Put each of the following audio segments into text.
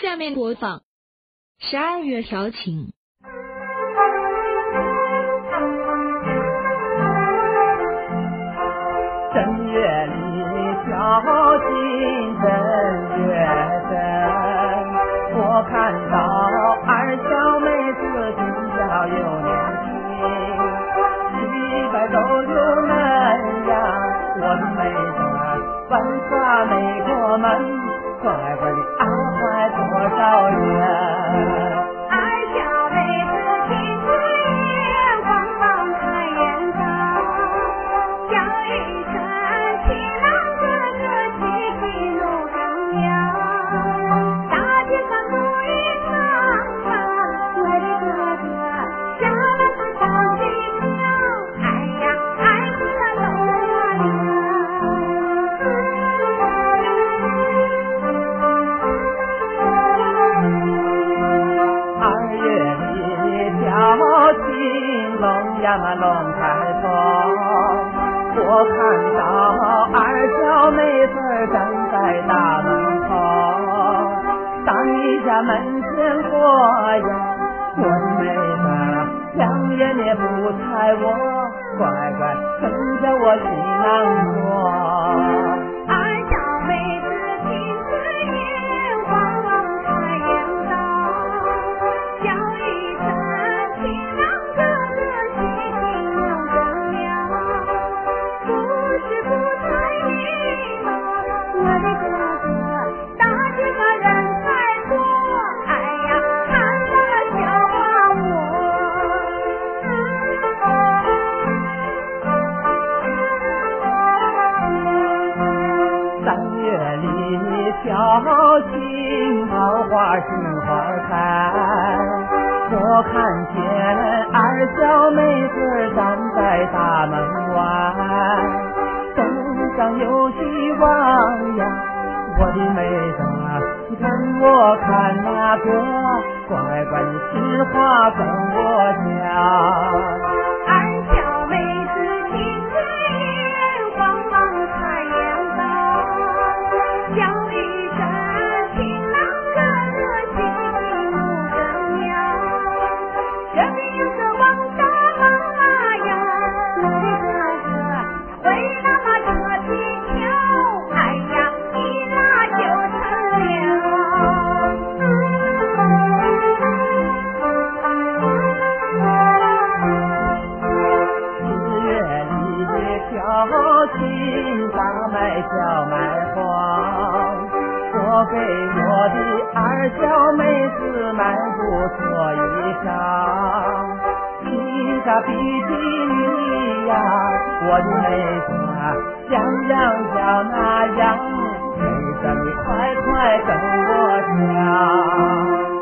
下面播放《十二月调情》。正月里调情正月正，我看到二小妹子俊俏又年轻，一百都有门呀，我的妹子玩耍没过门，乖乖的多少年？呀嘛龙抬头，我看到二小妹子站在大门口，当一家门前过呀，我的妹子两眼也不睬我，乖乖跟着我新郎过。花杏花开。我看见二小妹子站在大门外，东上有希望呀，我的妹子，你跟我看那个，乖乖你实话跟我讲。小麦黄。我给我的二小妹子买不错衣裳，披个比基尼呀，我的妹子像样像那样，妹子你快快跟我讲。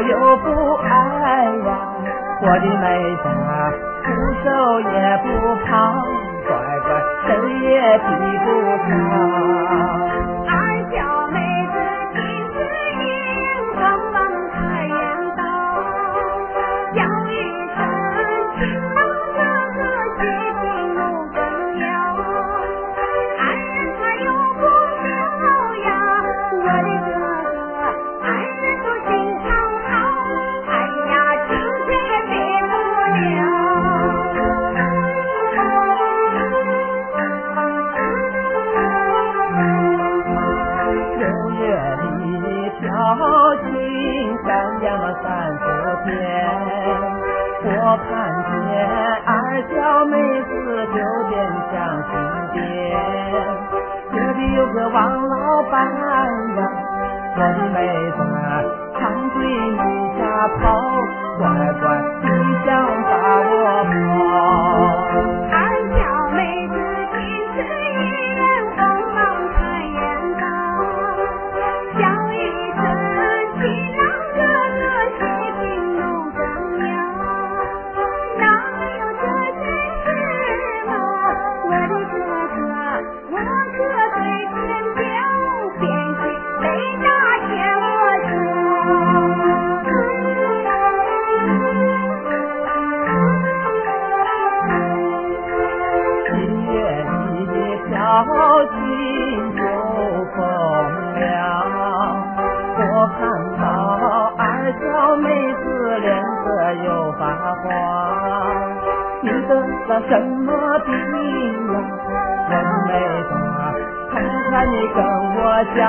又不爱呀，我的妹子不瘦也不胖，乖乖谁也比不上。看见二小妹子就变相亲爹，这里有个王老板呀，我的妹子长嘴跑，乖乖，你想把我跑？发慌。你得了什么病呀？我妹子，看看你跟我讲，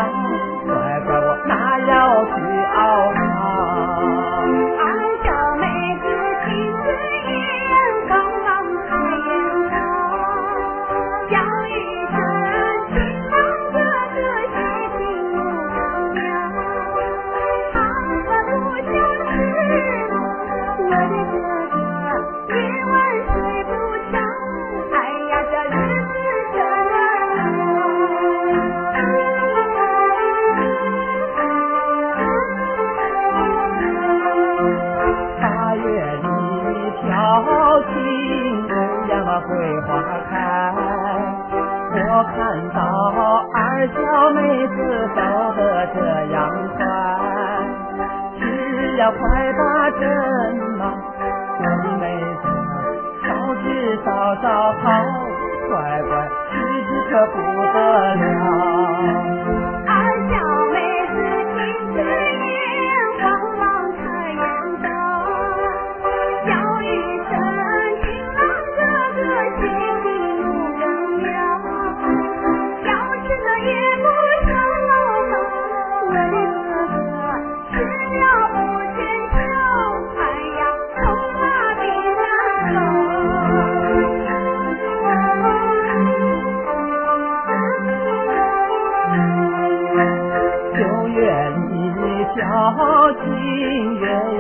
桂花开。我看到二小妹子走得这样快，只要快把针嘛，我的妹子烧纸烧烧好，乖乖日子可不得了。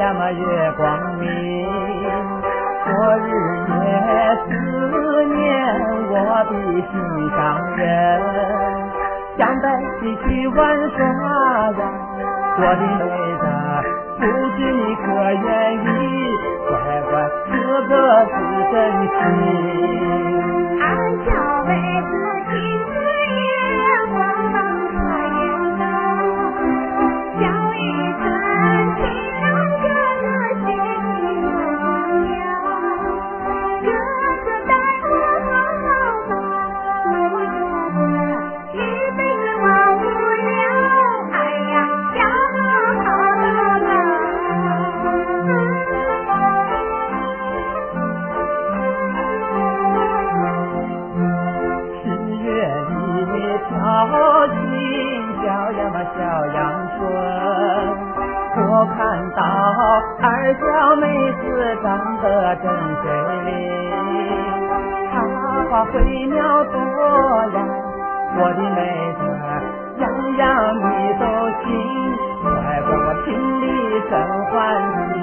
月呀嘛月光明。昨日夜思念我的心上人，想带你去玩耍呀，我的妹子，不知你可愿意？乖乖，哥哥是真心。二小妹子金小阳春，我看到二小妹子长得真水灵，她花会鸟多呀，我的妹子样样你都行，乖乖我心里真欢喜。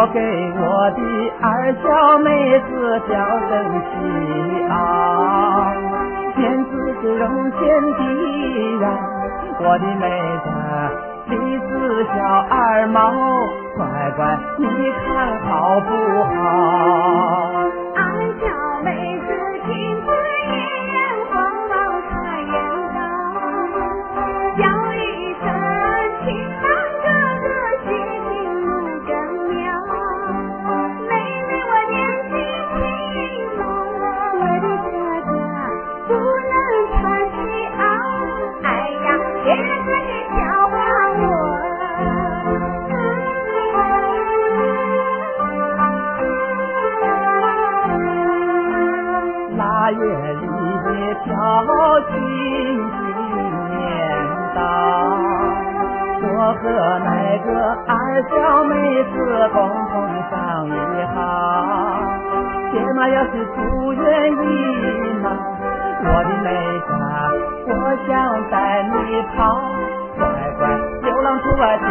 我给我的二小妹子叫声喜啊，天子是容天地呀，我的妹子鼻子小二毛，乖乖你看好不好？八月里的调情新年到，我和那个二小妹子共同商议好，爹妈要是不愿意呢，我的妹子，我想带你跑，乖乖，流浪兔啊别乱叫。